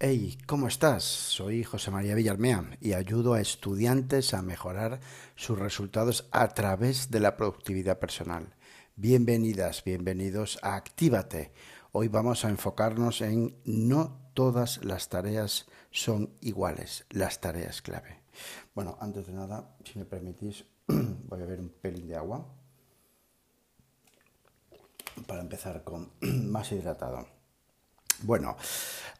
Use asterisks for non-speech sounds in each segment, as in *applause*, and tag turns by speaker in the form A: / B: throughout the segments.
A: Hey, ¿cómo estás? Soy José María Villarmea y ayudo a estudiantes a mejorar sus resultados a través de la productividad personal. Bienvenidas, bienvenidos a Actívate. Hoy vamos a enfocarnos en no todas las tareas son iguales, las tareas clave. Bueno, antes de nada, si me permitís, *clears throat* voy a ver un pelín de agua para empezar con *clears throat* más hidratado. Bueno,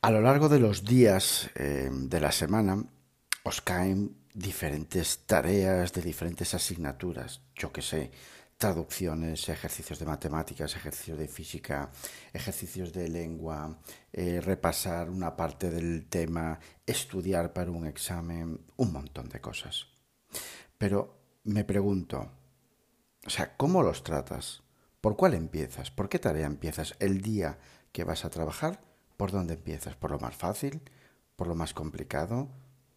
A: a lo largo de los días eh, de la semana os caen diferentes tareas de diferentes asignaturas, yo que sé, traducciones, ejercicios de matemáticas, ejercicios de física, ejercicios de lengua, eh, repasar una parte del tema, estudiar para un examen, un montón de cosas. Pero me pregunto, o sea, ¿cómo los tratas? ¿Por cuál empiezas? ¿Por qué tarea empiezas el día que vas a trabajar? ¿Por dónde empiezas? ¿Por lo más fácil? ¿Por lo más complicado?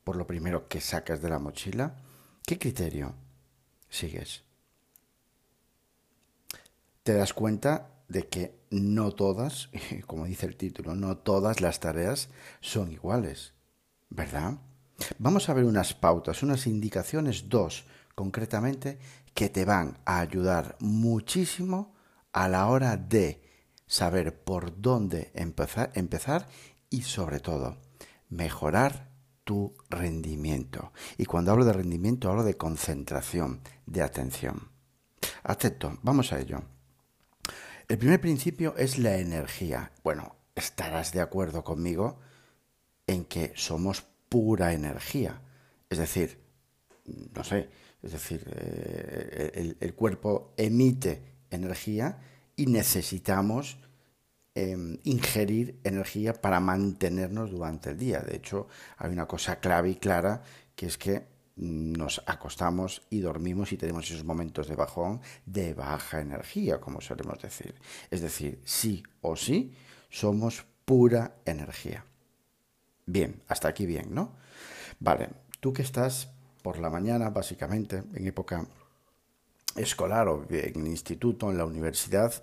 A: ¿Por lo primero que sacas de la mochila? ¿Qué criterio sigues? Te das cuenta de que no todas, *laughs* como dice el título, no todas las tareas son iguales, ¿verdad? Vamos a ver unas pautas, unas indicaciones, dos concretamente, que te van a ayudar muchísimo a la hora de saber por dónde empezar, empezar y sobre todo mejorar tu rendimiento. Y cuando hablo de rendimiento hablo de concentración, de atención. Acepto, vamos a ello. El primer principio es la energía. Bueno, estarás de acuerdo conmigo en que somos pura energía. Es decir, no sé, es decir, eh, el, cuerpo emite energía y necesitamos em, ingerir energía para mantenernos durante el día. De hecho, hay una cosa clave y clara que es que nos acostamos y dormimos y tenemos esos momentos de bajón, de baja energía, como solemos decir. Es decir, sí o sí, somos pura energía. Bien, hasta aquí bien, ¿no? Vale, tú que estás por la mañana, básicamente, en época escolar o en instituto, en la universidad,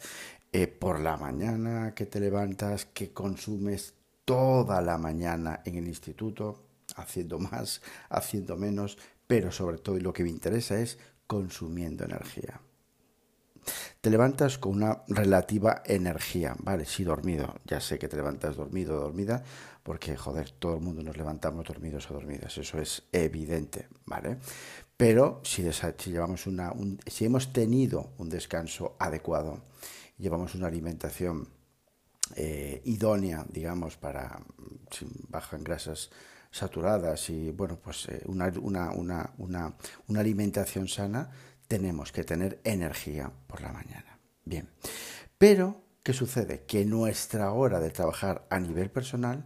A: eh, por la mañana que te levantas, que consumes toda la mañana en el instituto, haciendo más, *laughs* haciendo menos, pero sobre todo y lo que me interesa es consumiendo energía. Te levantas con una relativa energía, ¿vale? Sí, dormido. Ya sé que te levantas dormido o dormida, porque, joder, todo el mundo nos levantamos dormidos o dormidas. Eso es evidente, ¿vale? Pero si, llevamos una, si hemos tenido un descanso adecuado, llevamos una alimentación eh, idónea, digamos, para baja en grasas saturadas y, bueno, pues eh, una, una, una, una alimentación sana, tenemos que tener energía por la mañana. Bien, pero ¿qué sucede? Que nuestra hora de trabajar a nivel personal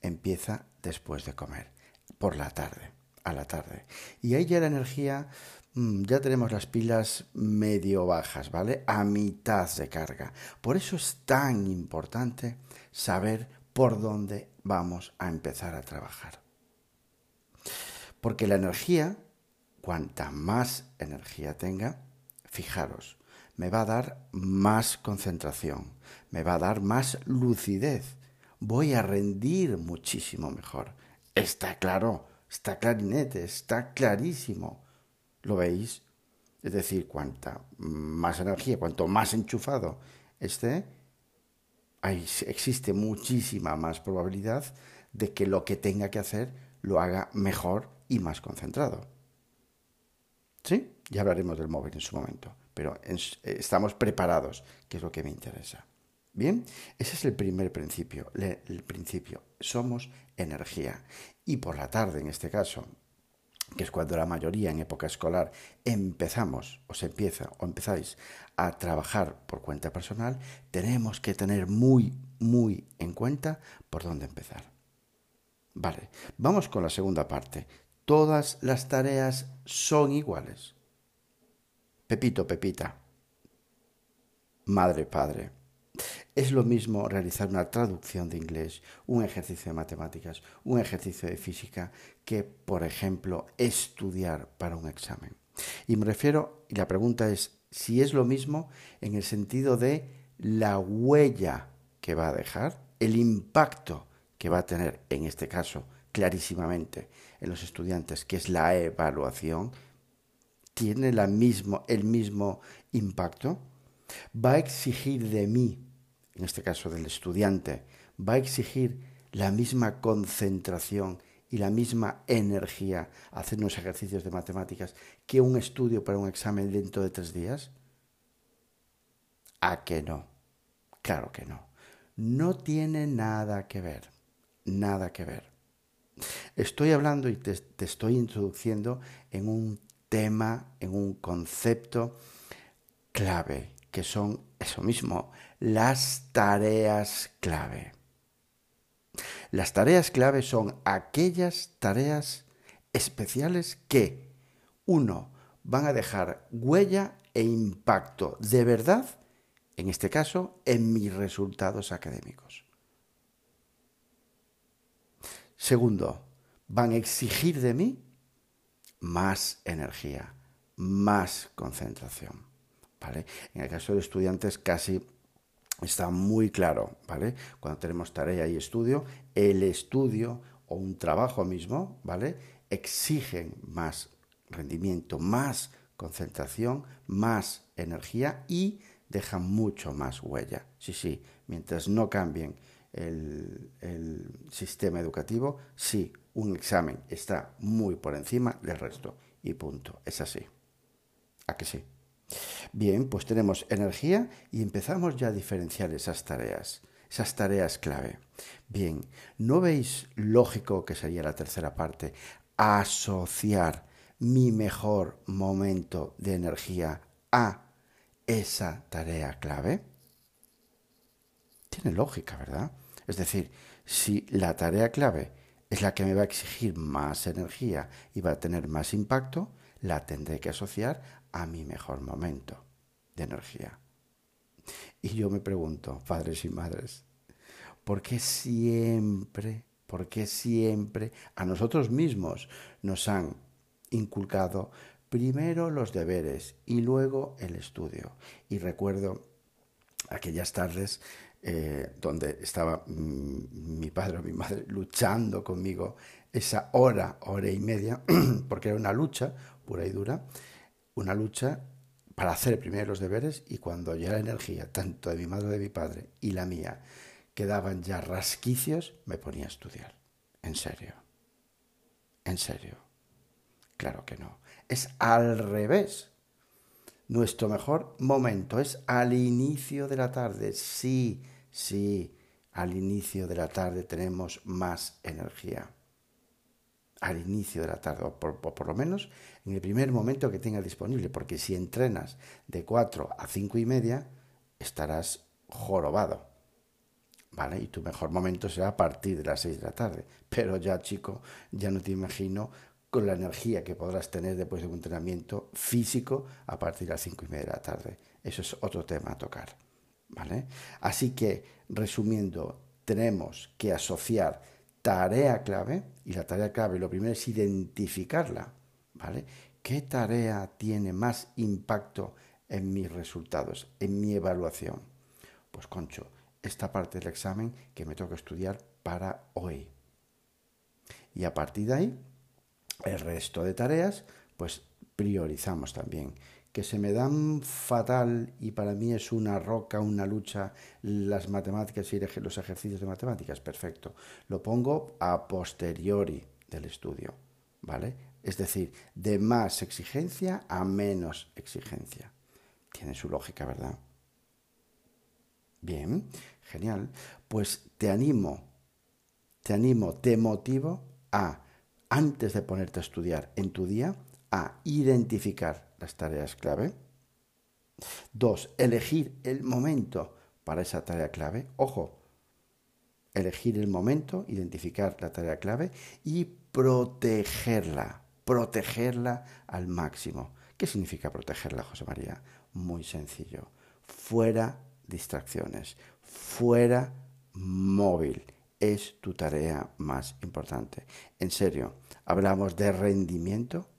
A: empieza después de comer, por la tarde, a la tarde. Y ahí ya la energía, mm, ya tenemos las pilas medio bajas, ¿vale? A mitad de carga. Por eso es tan importante saber por dónde vamos a empezar a trabajar. Porque la energía cuanta más energía tenga, fijaros, me va a dar más concentración, me va a dar más lucidez, voy a rendir muchísimo mejor. Está claro, está clarinete, está clarísimo. ¿Lo veis? Es decir, cuanta más energía, cuanto más enchufado esté, existe muchísima más probabilidad de que lo que tenga que hacer lo haga mejor y más concentrado. ¿Sí? Ya hablaremos del móvil en su momento, pero eh, estamos preparados, que es lo que me interesa. Bien, ese es el primer principio, el principio, somos energía. Y por la tarde, en este caso, que es cuando la mayoría en época escolar empezamos o se empieza o empezáis a trabajar por cuenta personal, tenemos que tener muy, muy en cuenta por dónde empezar. Vale, vamos con la segunda parte todas las tareas son iguales. Pepito, Pepita, madre, padre. Es lo mismo realizar una traducción de inglés, un ejercicio de matemáticas, un ejercicio de física, que, por ejemplo, estudiar para un examen. Y me refiero, y la pregunta es si es lo mismo en el sentido de la huella que va a dejar, el impacto que va a tener, en este caso, clarísimamente en los estudiantes, que es la evaluación, tiene la mismo, el mismo impacto, va a exigir de mí, en este caso del estudiante, va a exigir la misma concentración y la misma energía hacer unos ejercicios de matemáticas que un estudio para un examen dentro de tres días? ¿A que no? Claro que no. No tiene nada que ver. Nada que ver. Estoy hablando y te, te estoy introduciendo en un tema, en un concepto clave, que son eso mismo, las tareas clave. Las tareas clave son aquellas tareas especiales que, uno, van a dejar huella e impacto de verdad, en este caso, en mis resultados académicos. Segundo, van a exigir de mí más energía, más concentración. ¿Vale? En el caso de estudiantes casi está muy claro, ¿vale? Cuando tenemos tarea y estudio, el estudio o un trabajo mismo, ¿vale? Exigen más rendimiento, más concentración, más energía y dejan mucho más huella. Sí, sí, mientras no cambien el, el sistema educativo, sí, un examen está muy por encima del resto y punto. Es así. ¿A que sí? Bien, pues tenemos energía y empezamos ya a diferenciar esas tareas, esas tareas clave. Bien, ¿no veis lógico que sería la tercera parte? Asociar mi mejor momento de energía a esa tarea clave. Tiene lógica, ¿verdad? Es decir, si la tarea clave es la que me va a exigir más energía y va a tener más impacto, la tendré que asociar a mi mejor momento de energía. Y yo me pregunto, padres y madres, ¿por qué siempre, por qué siempre a nosotros mismos nos han inculcado primero los deberes y luego el estudio? Y recuerdo aquellas tardes eh, donde estaba mm, mi padre o mi madre luchando conmigo esa hora, hora y media, *clears throat* porque era una lucha pura y dura, una lucha para hacer primero los deberes y cuando ya la energía, tanto de mi madre de mi padre y la mía, quedaban ya rasquicios, me ponía a estudiar. En serio. En serio. Claro que no. Es al revés. Nuestro mejor momento es al inicio de la tarde. Sí, sí, al inicio de la tarde tenemos más energía al inicio de la tarde, o por, lo menos en el primer momento que tengas disponible, porque si entrenas de 4 a 5 y media, estarás jorobado. ¿Vale? Y tu mejor momento será a partir de las 6 de la tarde. Pero ya, chico, ya no te imagino con la energía que podrás tener después de un entrenamiento físico a partir de las 5 y media de la tarde. Eso es otro tema a tocar. ¿Vale? Así que, resumiendo, tenemos que asociar tarea clave, y la tarea clave lo primero es identificarla, ¿vale? ¿Qué tarea tiene más impacto en mis resultados, en mi evaluación? Pues concho, esta parte del examen que me toca estudiar para hoy. Y a partir de ahí, el resto de tareas, pues priorizamos también que se me dan fatal y para mí es una roca, una lucha, las matemáticas y los ejercicios de matemáticas, perfecto. Lo pongo a posteriori del estudio, ¿vale? Es decir, de más exigencia a menos exigencia. Tiene su lógica, ¿verdad? Bien, genial. Pues te animo, te animo, te motivo a, antes de ponerte a estudiar en tu día, a identificar las tareas clave. Dos, elegir el momento para esa tarea clave. Ojo, elegir el momento, identificar la tarea clave y protegerla, protegerla al máximo. ¿Qué significa protegerla, José María? Muy sencillo. Fuera distracciones, fuera móvil. Es tu tarea más importante. En serio, hablamos de rendimiento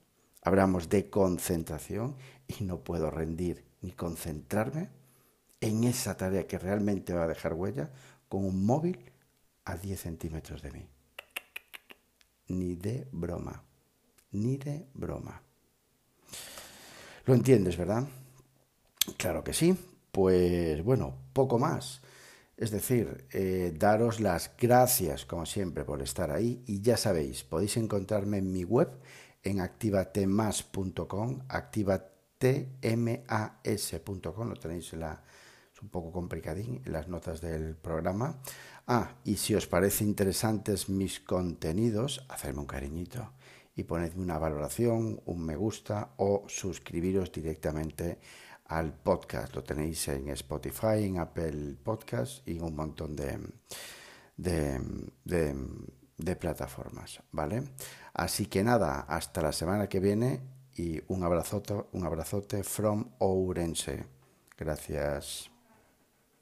A: hablamos de concentración y no puedo rendir ni concentrarme en esa tarea que realmente va a dejar huella con un móvil a 10 centímetros de mí. Ni de broma. Ni de broma. ¿Lo entiendes, verdad? Claro que sí. Pues bueno, poco más. Es decir, eh, daros las gracias, como siempre, por estar ahí. Y ya sabéis, podéis encontrarme en mi web en activatemas.com, activatemas.com, lo tenéis en la, es un poco complicadín en las notas del programa. Ah, y si os parece interesantes mis contenidos, hacedme un cariñito y ponedme una valoración, un me gusta o suscribiros directamente al podcast. Lo tenéis en Spotify, en Apple Podcast y en un montón de, de, de, plataformas, ¿vale? Así que nada, hasta la semana que viene y un abrazote, un abrazote from Ourense. Gracias.